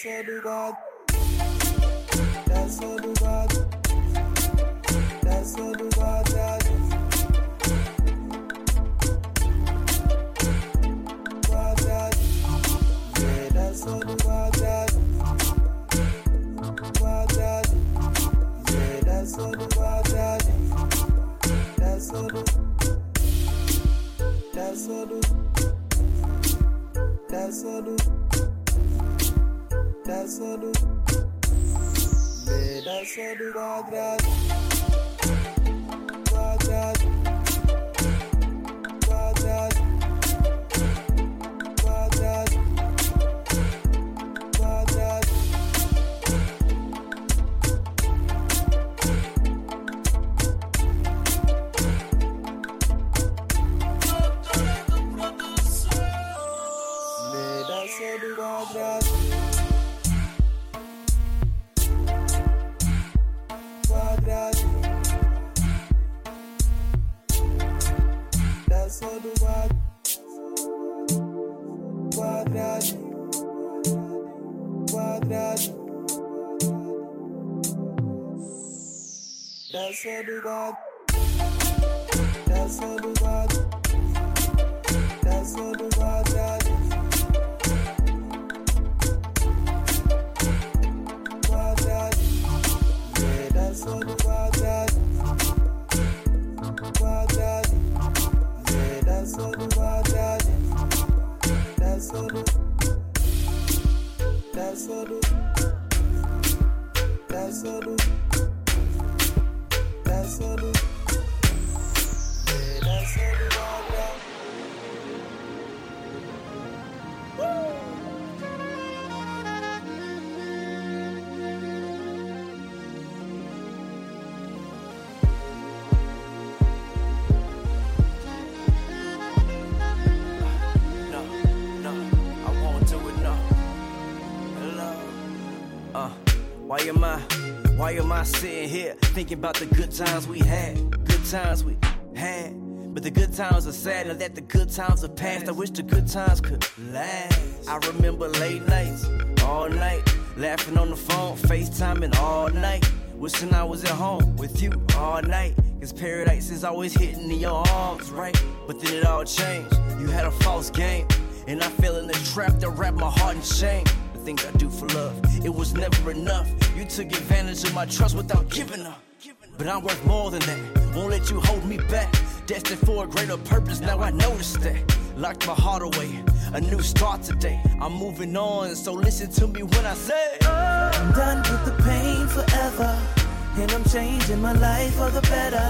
Do quadrado, dança do quadrado, dança do quadrado. Quadrado, yeah, dança do quadrado, quadrado, yeah, dança do quadrado, dança do, dança do, dança do, dança do, yeah, dança do quadrado, quadrado, why am I, why am I sitting here thinking about the good times we had, good times we had? But the good times are sad and that the good times are past. I wish the good times could last. I remember late nights, all night, laughing on the phone, FaceTiming all night. Wishing I was at home with you all night. Cause paradise is always hitting in your arms, right? But then it all changed. You had a false game. And I fell in the trap that wrapped my heart in shame. The things I do for love, it was never enough. You took advantage of my trust without giving up. But I'm worth more than that. Won't let you hold me back. Destined for a greater purpose, now I notice that. Locked my heart away, a new start today. I'm moving on, so listen to me when I say. I'm done with the pain forever. And I'm changing my life for the better.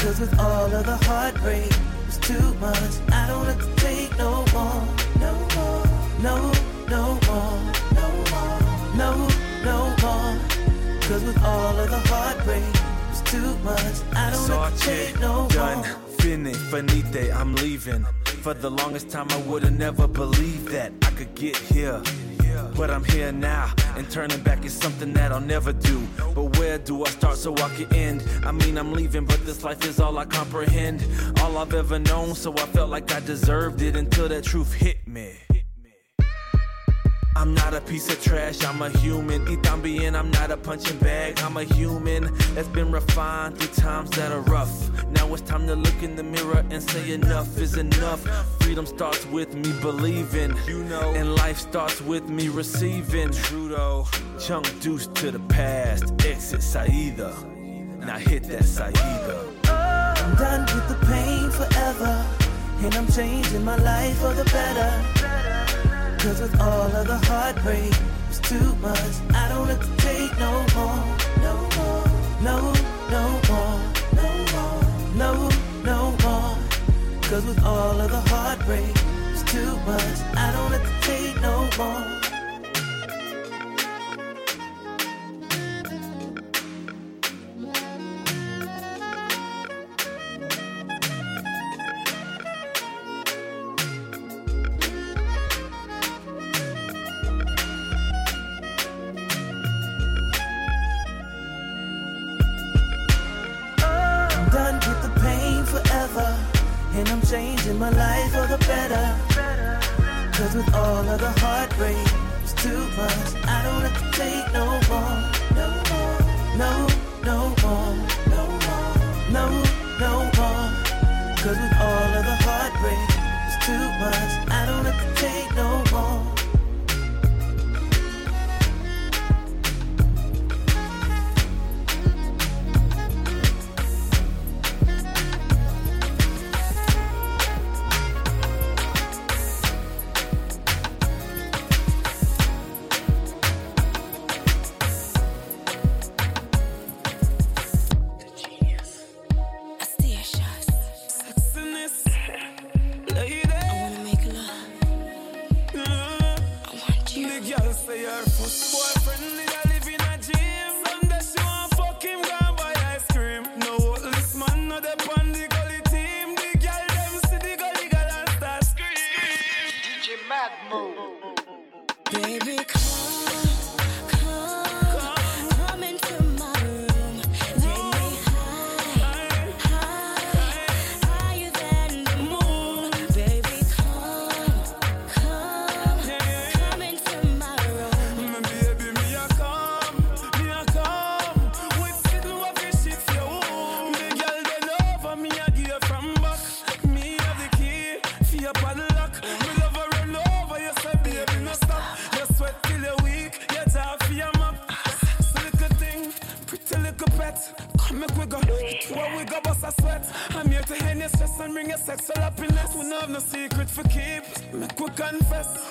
Cause with all of the heartbreak, it's too much. I don't have to take no more. No more. No, no more. No more. No, no more. Cause with all of the heartbreak, it's too much. I don't to no done, more. fini, finite, I'm leaving. For the longest time, I would've never believed that I could get here. But I'm here now, and turning back is something that I'll never do. But where do I start so I can end? I mean, I'm leaving, but this life is all I comprehend. All I've ever known, so I felt like I deserved it until that truth hit me. I'm not a piece of trash, I'm a human. Y también, I'm not a punching bag, I'm a human that's been refined through times that are rough. Now it's time to look in the mirror and say enough is enough. Freedom starts with me believing, you know, and life starts with me receiving. Trudeau, chunk deuce to the past, exit Saida. Now hit that Saida. I'm done with the pain forever. And I'm changing my life for the better. Cause with all of the heartbreak, it's too much. I don't have to take no more. No more. No, no more. No more. No, no more. Cause with all of the heartbreak, it's too much. I don't have to take no more.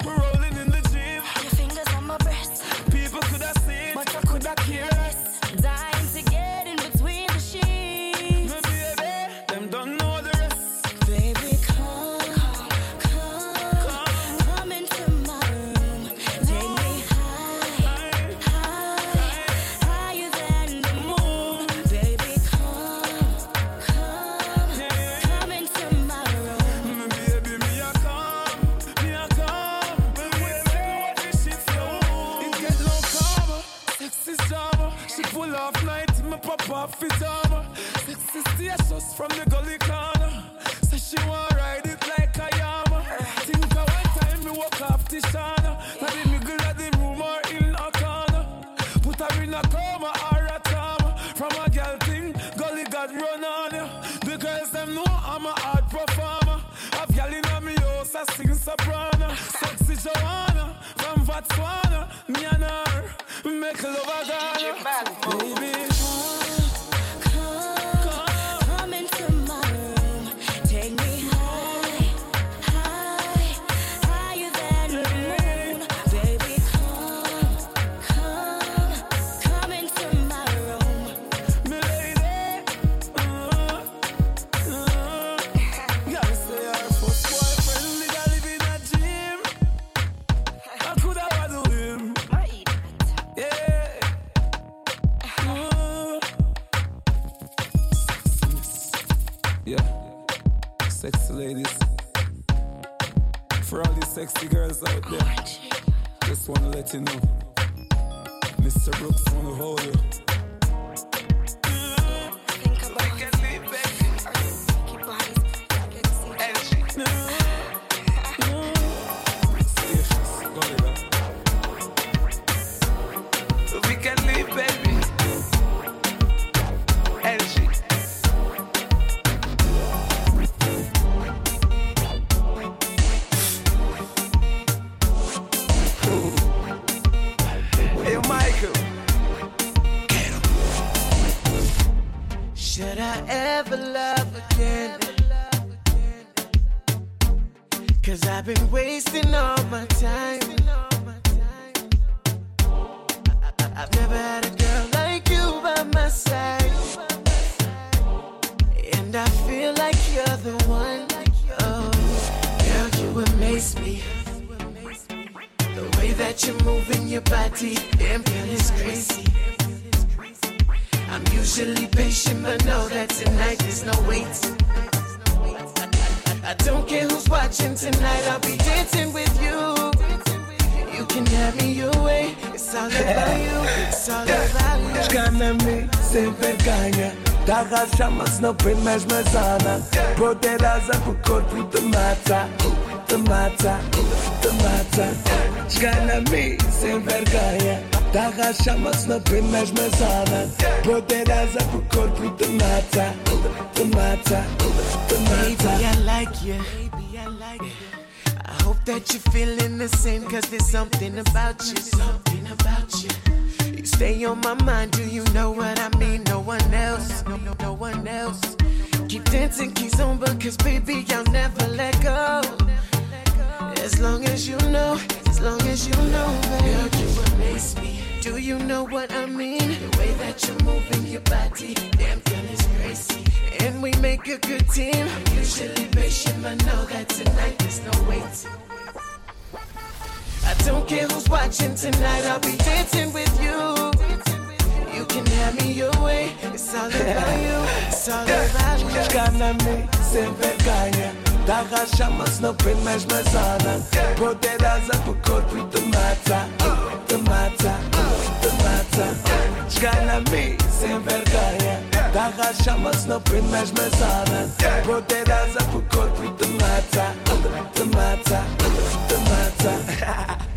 We're rolling from the gully corner. Say she want ride it like a am. Think of one time me walk off the sauna. Now the middle of the room or in a corner. Put her in a coma or a trauma. From a girl thing, gully got run on ya. The girls them know I'm a hard performer. I've girl in me house, I sing soprano. Sexy Joanna from Botswana. Me and her make love a Ghana. Baby. Should I ever love again? Cause I've been wasting all my time. I've never had a girl like you by my side. And I feel like you're the one. Oh, girl, you amaze me. The way that you're moving your body, damn, girl, is crazy. I'm usually patient, but know that tonight there's no wait. I don't care who's watching tonight, I'll be dancing with you. You can have me your way, it's all about you, it's all about you. Shkana mi se verganja, ta ga shama snopin mesh mezana, protera asa pro corpo te mata Te mata, te mata. Baby, I like you Baby, I like you I hope that you're feeling the same Cause there's something about you Something about you. You stay on my mind, do you know what I mean? No one else, no, no, no one else. Keep dancing, keep on, because baby, I'll never let go As long as you know, as long as you know, baby Girl, you amaze me. Do you know what I mean? The way that you're moving your body Damn, girl, it's crazy. And we make a good team. I'm usually patient, but know that tonight there's no waiting. I don't care who's watching tonight, I'll be dancing with you. You can have me your way, it's all about you, it's all about you. Dacă așa mă snopin, mi-aș mă zană Poterează pe corpul tămața Tămața, tămața Și ca la mii se învergaie Dacă așa mă snopin, mi-aș mă zană Poterează pe corpul tămața Tămața, tămața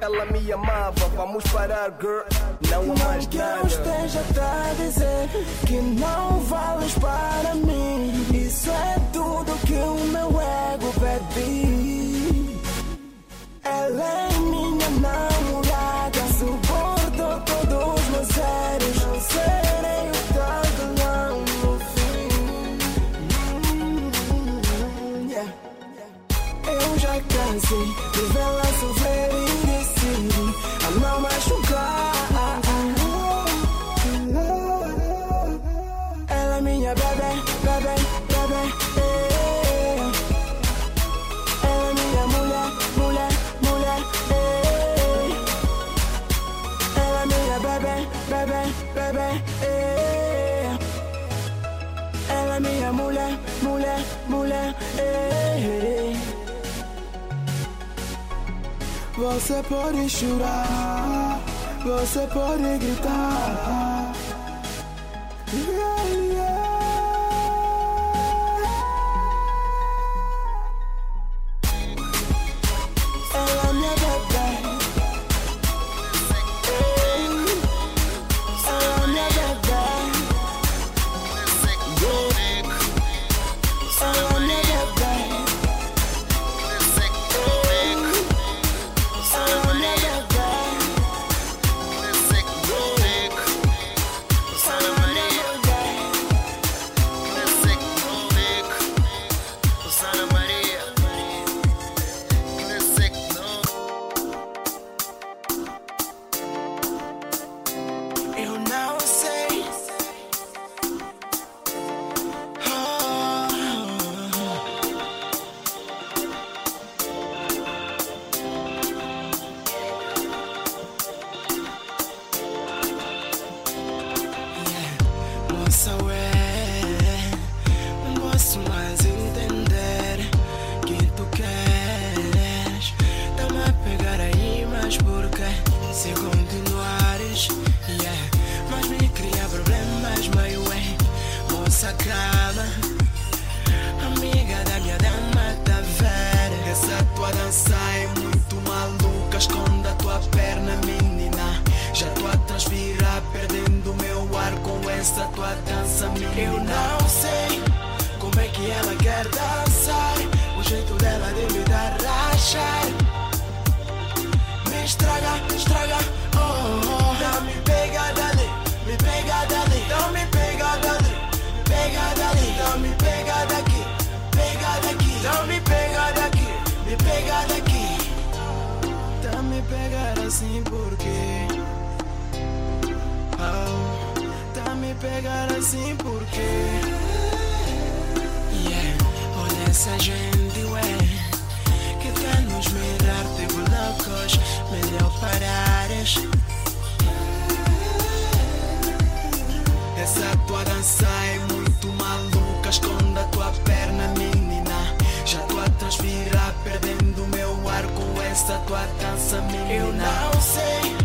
ela me amava. Vamos parar, girl. Não há mais Não que eu nada. esteja a dizer que não vales para mim. Isso é tudo que o meu ego pede. Ela é minha namorada. Suporto todos os meus erros. Não serei o tal vilão no fim. Eu já cansei Você pode chorar, você pode gritar. Assim porque oh, Tá me pegar assim porque Yeah, olha essa gente, ué Que tá nos mirar, tipo loucos Melhor parares. Essa tua dança é muito maluca Esconde a tua perna, menina. Já tô a transpirar, perdendo essa tua dança, menina. Eu não sei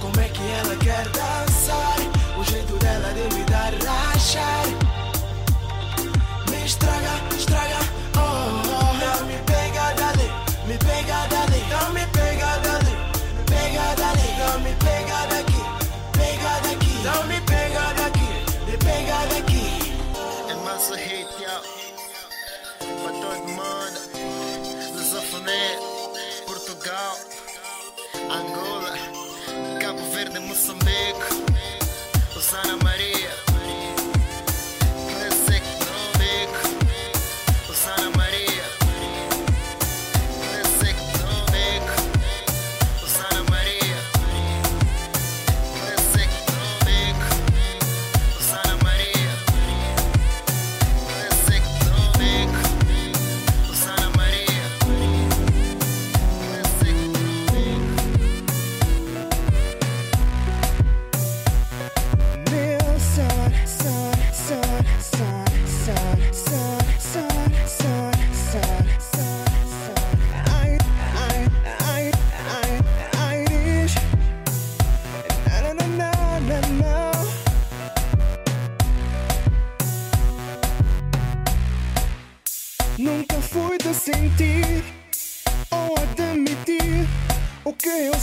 como é que ela quer dançar. O jeito dela de me dar rachar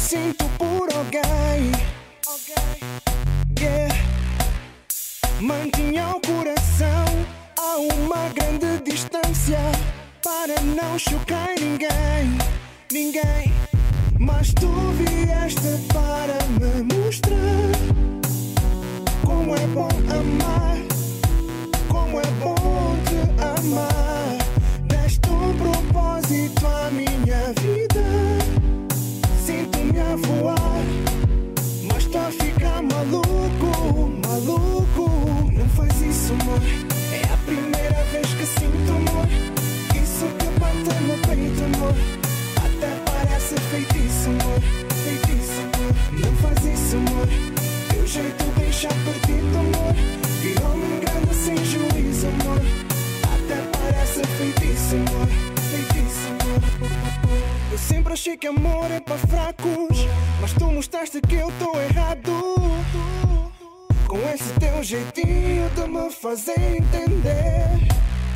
sinto por alguém. Yeah. Mantinha o coração a uma grande distância para não chocar ninguém, ninguém. Mas tu vieste para me mostrar como é bom amar, como é bom te amar. Deste um propósito à minha voar. Mas tô a ficar maluco, maluco. Não faz isso, amor. É a primeira vez que sinto amor. Isso que bate no peito, amor. Até parece feitiço, amor. Feitiço, amor. Não faz isso, amor. Teu jeito deixa perdido, amor. Virou-me grande sem juízo, amor. Até parece feitiço, amor. Eu sempre achei que amor é para fracos, mas tu mostraste que eu tô errado. Com esse teu jeitinho de me fazer entender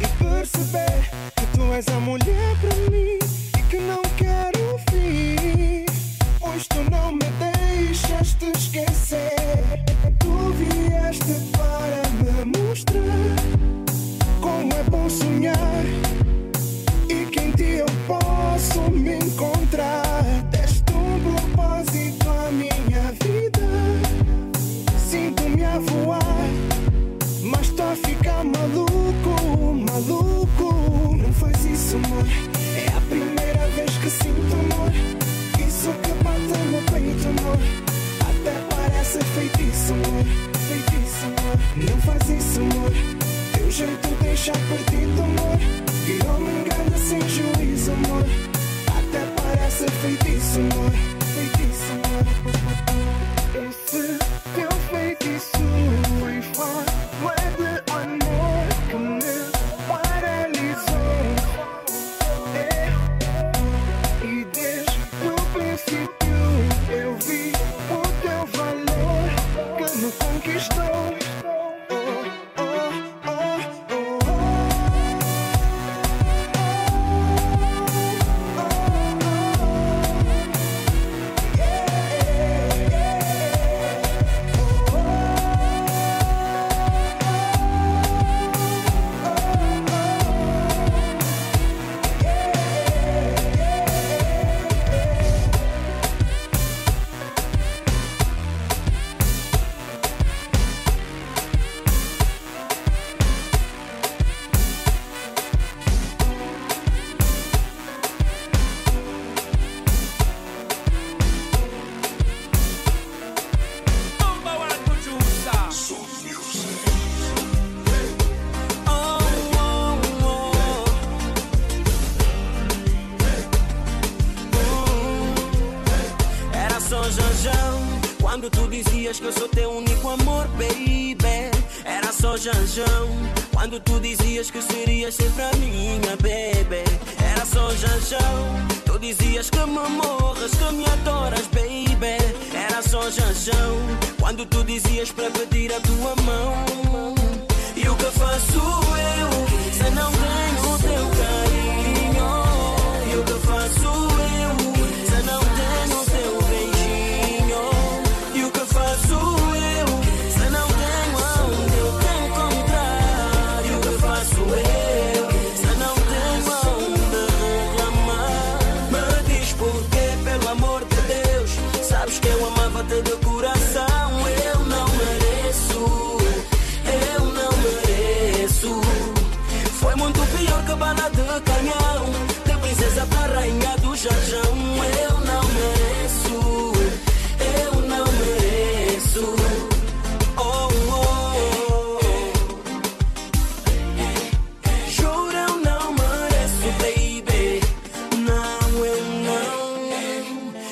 e perceber que tu és a mulher para mim e que não quero fim. Pois tu não me deixas te esquecer. Tu vieste para me mostrar como é bom sonhar encontrar. Deste um propósito à minha vida. Sinto-me a voar, mas tô a ficar maluco, maluco. Não faz isso, amor. É a primeira vez que sinto amor. Isso que bate no peito, amor. Até parece feitiço, amor. Feitiço, amor. Não faz isso, amor. Teu jeito deixa perdido, amor. Virou-me grande sem juízo, amor parece feitiço, feitiço. Esse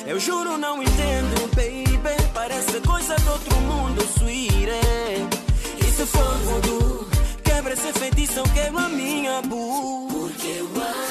Eu juro, não entendo, baby. Parece coisa do outro mundo, sweetie. E se for voodoo, quebra esse feitiço, queima minha bu. Porque eu amo.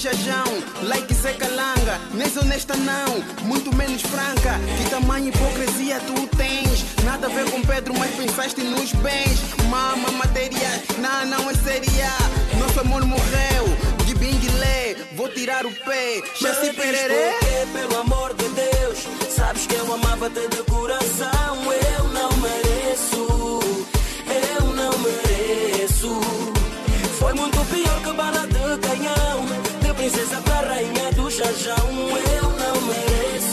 manjajão, like se Calanga, nem honesta não, muito menos franca. Que tamanha hipocrisia tu tens? Nada a ver com Pedro, mas pensaste nos bens. Mama, matéria, não, não é séria. Nosso amor morreu, de binguilé, vou tirar o pé, já se pererê. Pelo amor de Deus, sabes que eu amava-te de coração, eu não mereço, eu não mereço. Foi muito pior que bala de canhão princesa da rainha do Jajão. Eu não mereço.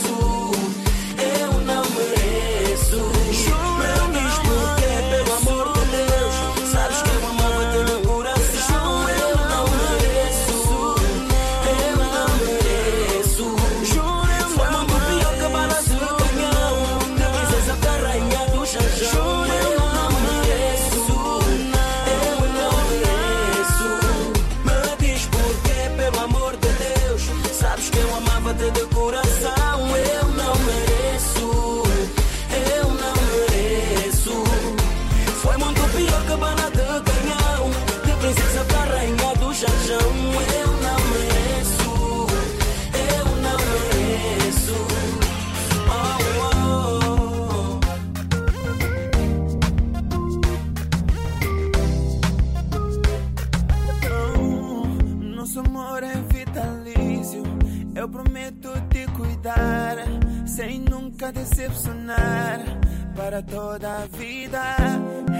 toda a vida.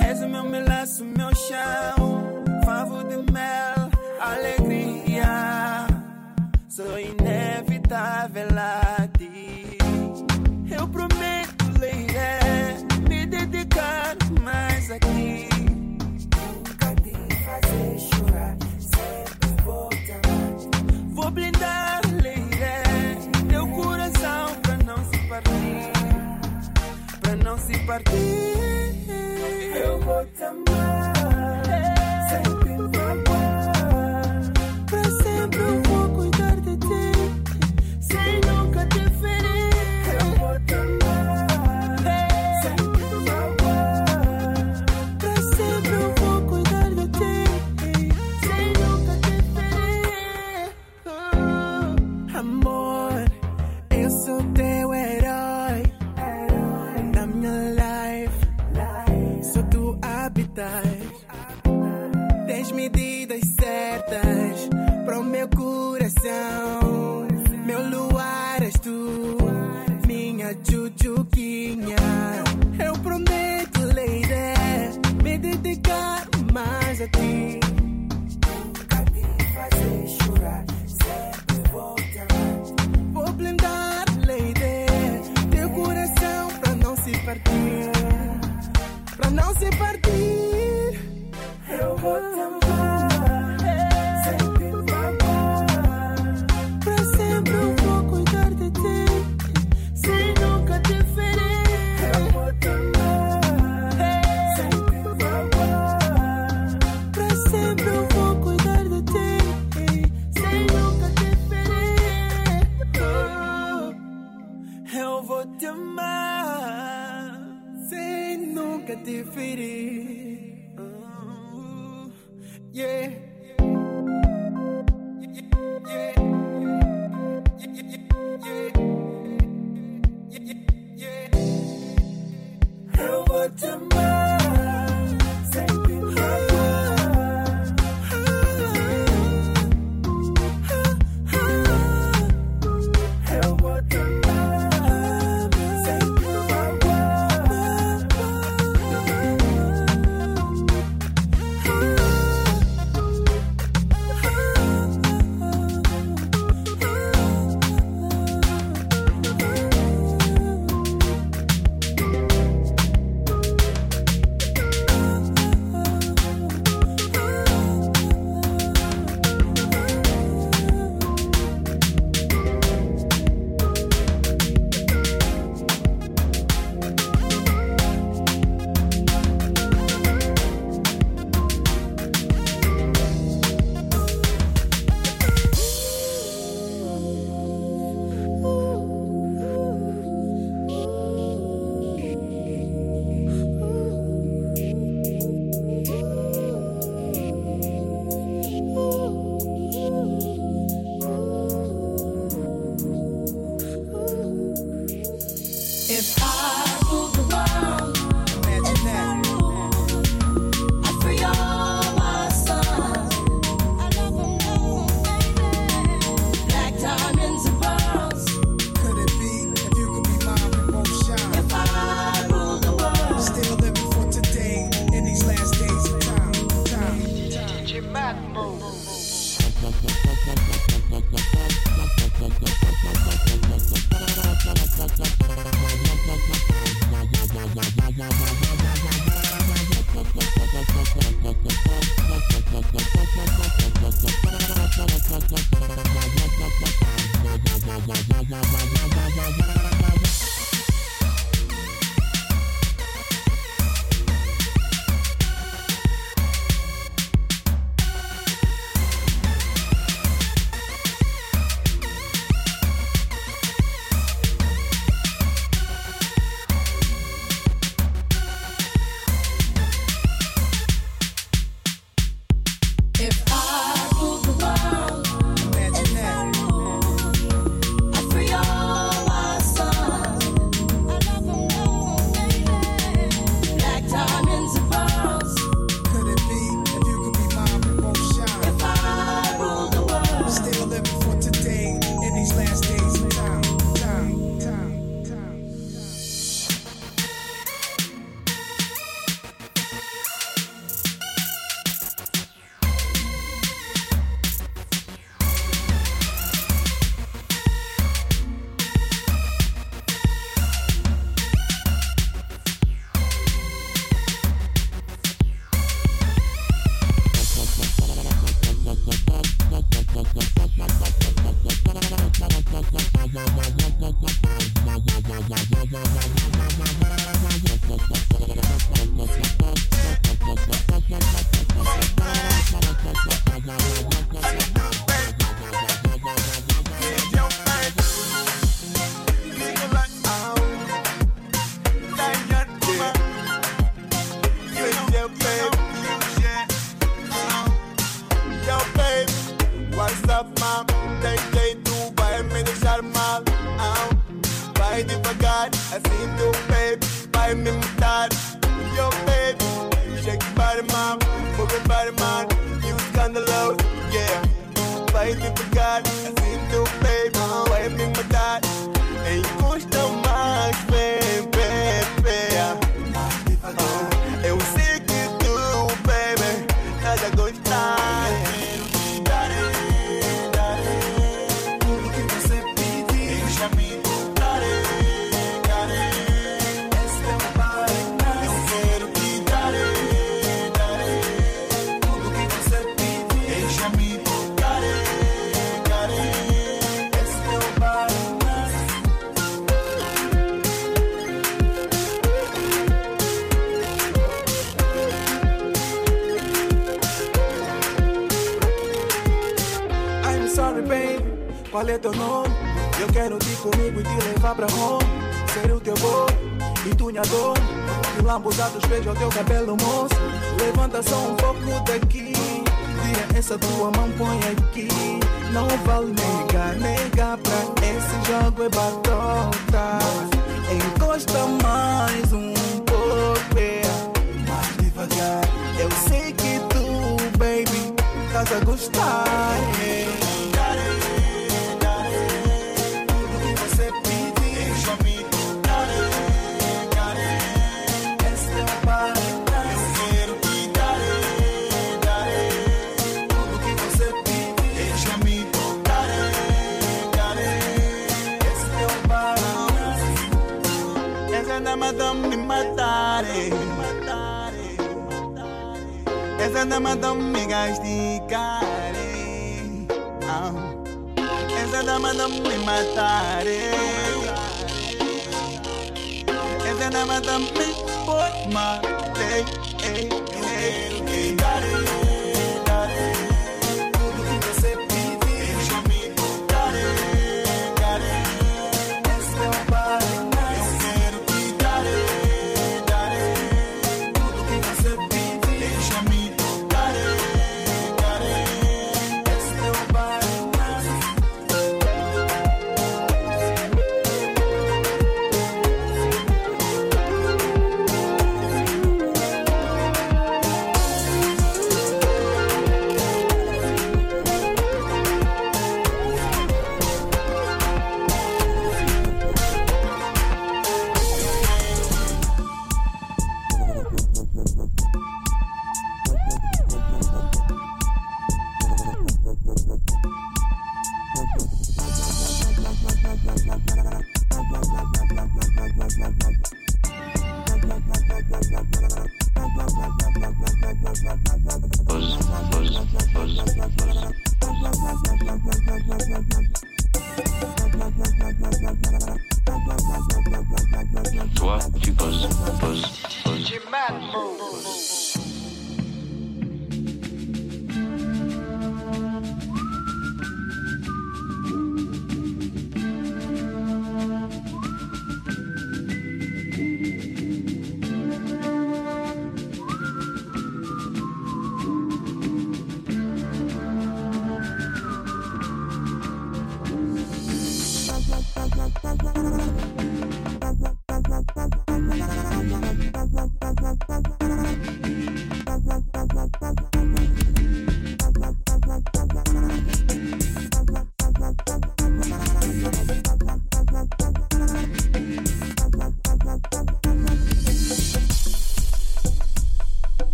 Rezo o meu melaço, meu chão, favo de mel, alegria. Sou inevitável. compartir. Amar, sem nunca te ferir. Oh, yeah. Eu vou te teu nome? Eu quero te comigo e te levar pra home. Ser o teu boy e tu minha dor. E lambuzar dos beijos ao teu cabelo, moço. Levanta só um pouco daqui. Tira essa tua mão, põe aqui. Não vale negar, negar pra esse jogo é batota. Encosta mais um pouco, é. mais devagar. Eu sei que tu, baby, estás a gostar. é. Nada mandam me castigar ah. Essa dama não me matar Essa dama não me pode matar Toi, tu poses, poses, poses.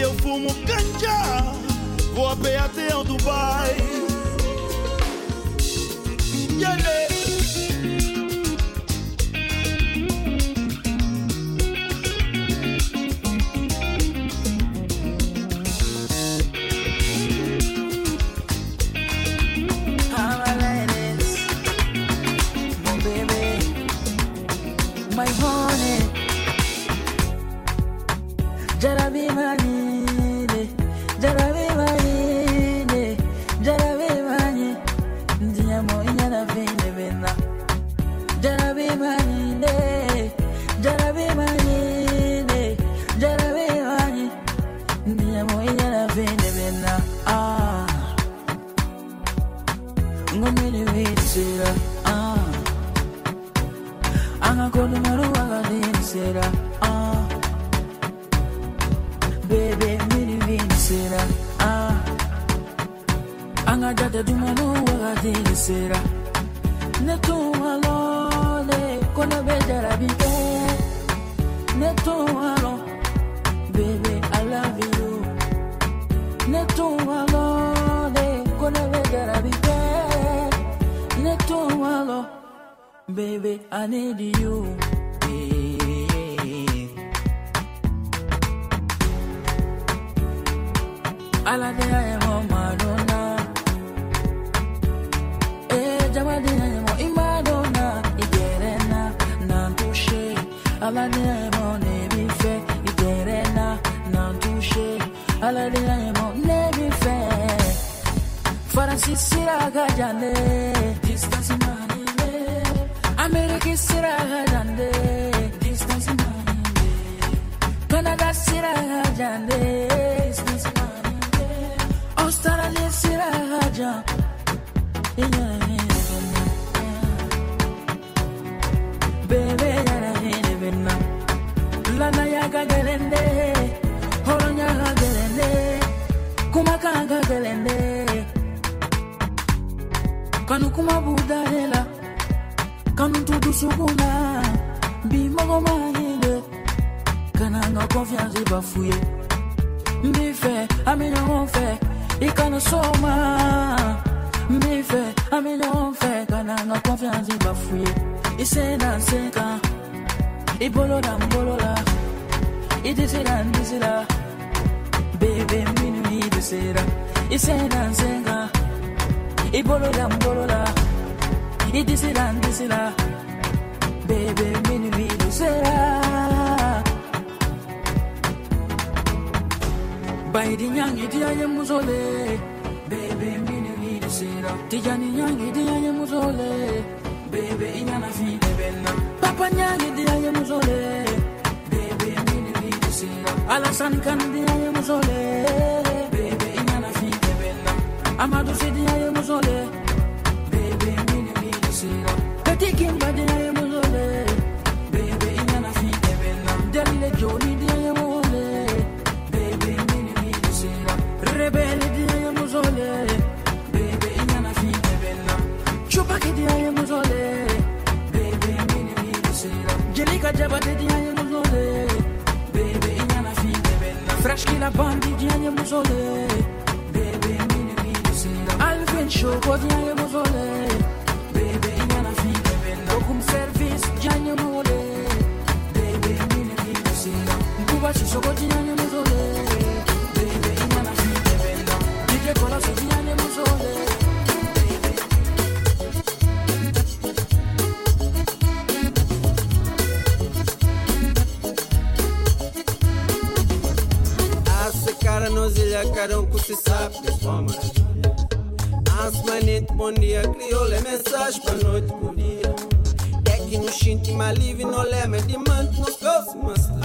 Eu fumo ganja. Vou a pé até o Dubai. Yeah, yeah. Ga gelende kanu kuma budalela kanu tudu suguna bi mogo manyinde kana nga confiance bafuye. Mbi fɛ an bɛ ɲɔgɔn fɛ i kana sɔgɔma n b'i fɛ an bɛ ɲɔgɔn kana n confiance sen da n sen kan i bolo da n bolo la i disi da n disi la bebe isenga nsenga ibolola mbolola idisila ndisila. Bebe mini milusera baidi nyangi diaye muzole. Bebe mini milusera tijani nyangi diaye muzole. Bebe inyana fi bebena papa nyangi diaye muzole. Bebe mini milusera alasan kan diaye muzole. Amadou Sidi aye mozole. Baby mini mini sira. Petit king badi aye mozole. Baby inyana fi bella. Delile joni di aye mozole. Baby mini mini sira. Rebele di aye mozole. Baby inyana fi bella. Chupa ki di aye mozole. Baby mini mini sira. Jelika jabate di aye mozole. Baby inyana fi bella. Fresh ki la bandi di aye mozole. Choco vient me voler. Bébé, il na en a vendo como serviço de service, no me voler. Bébé, il y en a fille, c'est là. Cuba, si choco, tu viens me voler. Bébé, il y en a fille, bébé, l'eau. Dis que voilà. Cara nos ilha, carão com se sabe, a semanita, bom dia, crioula é mensagem pra noite, bom dia. É que no nos xinte, malive, não leme, diamante, nos próximos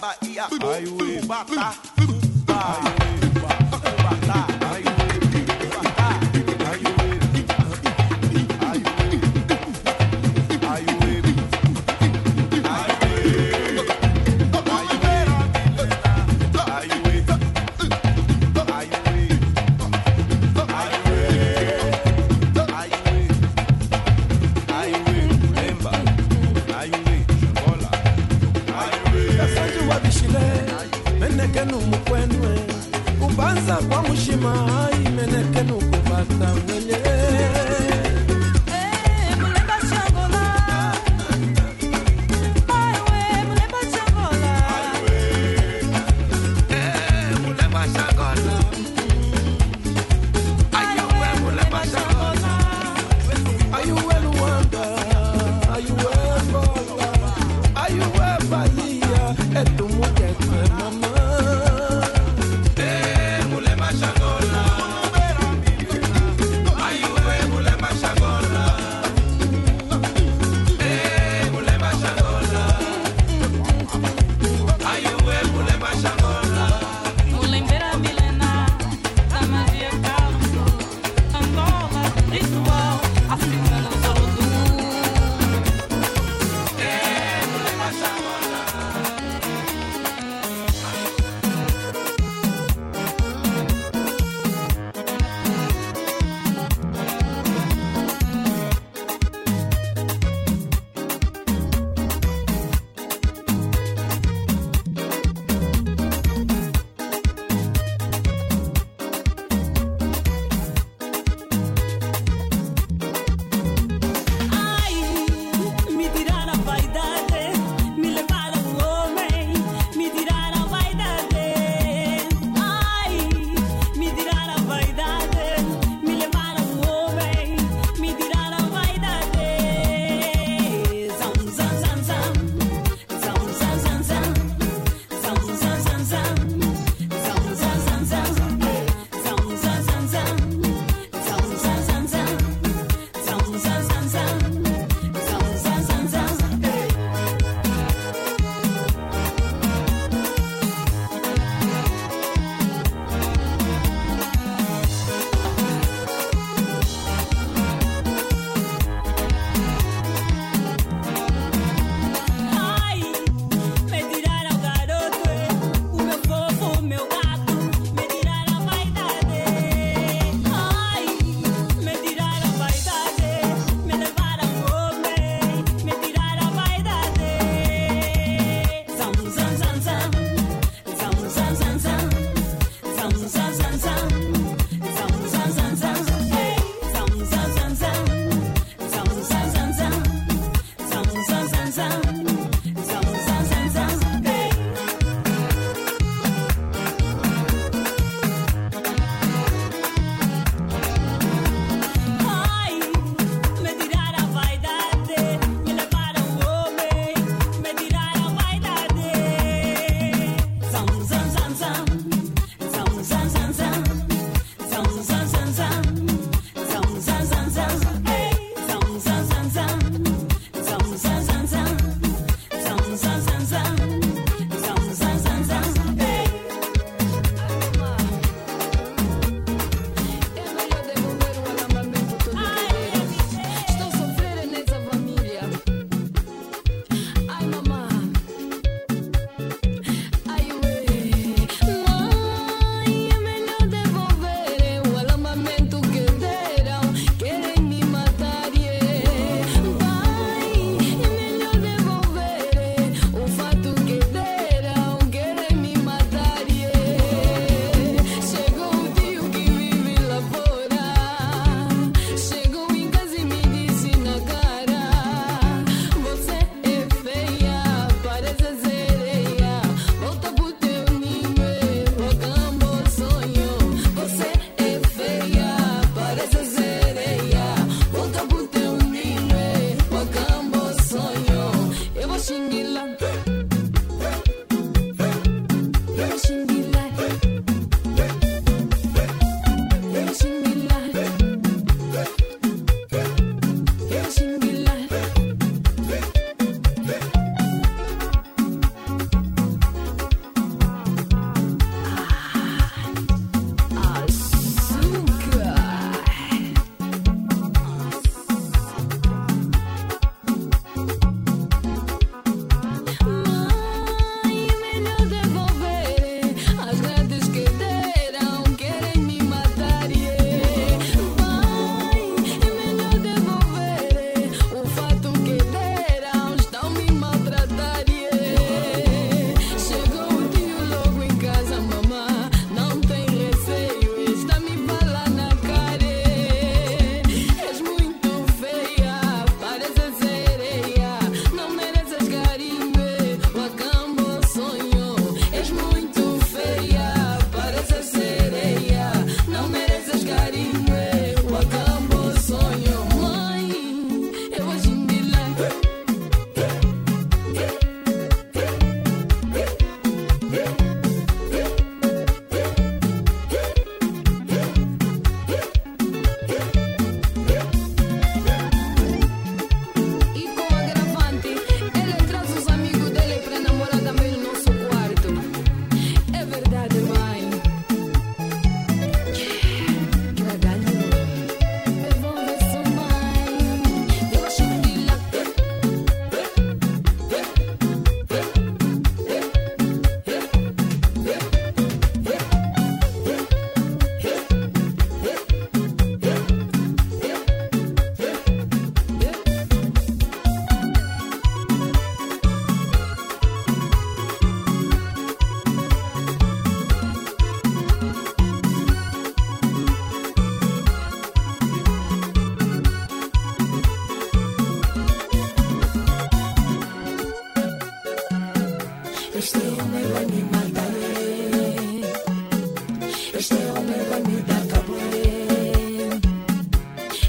ue, bata, ai, ue,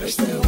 Este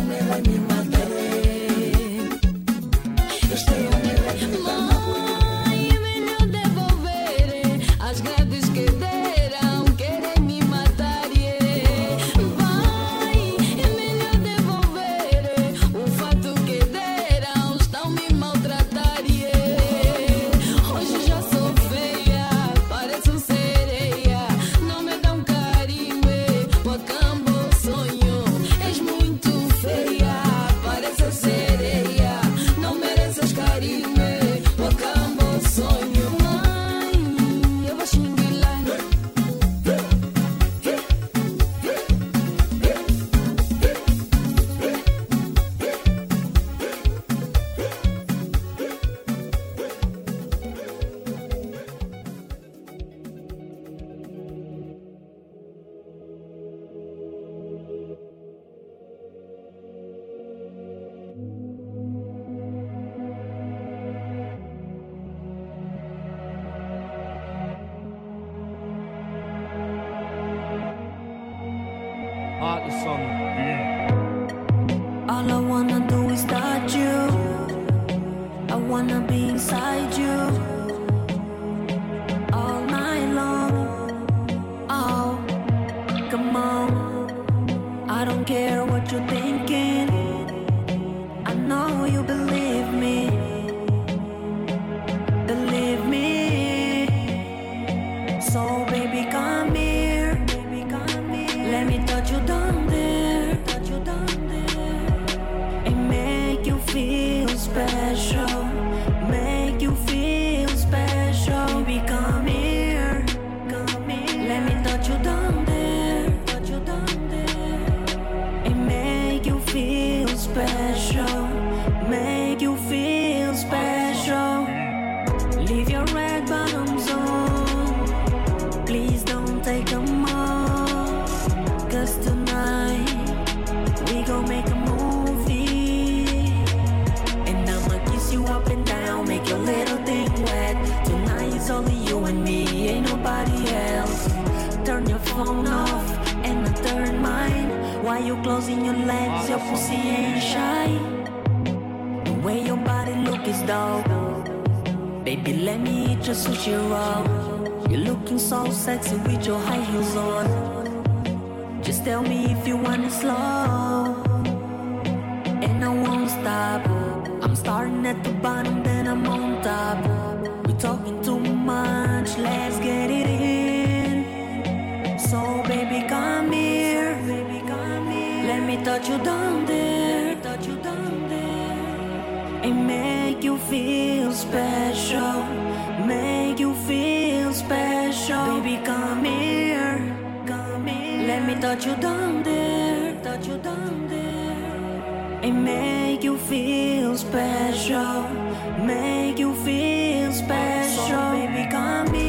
phone off and I turn mine. While you closing your legs, your pussy ain't shy. The way your body look is dope. Baby, let me eat your sushi roll. You're looking so sexy with your high heels on. Just tell me if you want it slow. And I won't stop. I'm starting at the bottom, then I'm on top. We talking too much, let's get it in. So baby, come here. Baby, come here. Let me touch you down there. Touch you down there. And make you feel special. Make you feel special. Baby, come here. Come here. Let me touch you down there. Touch you down there. And make you feel special. Make you feel special. So baby, come here.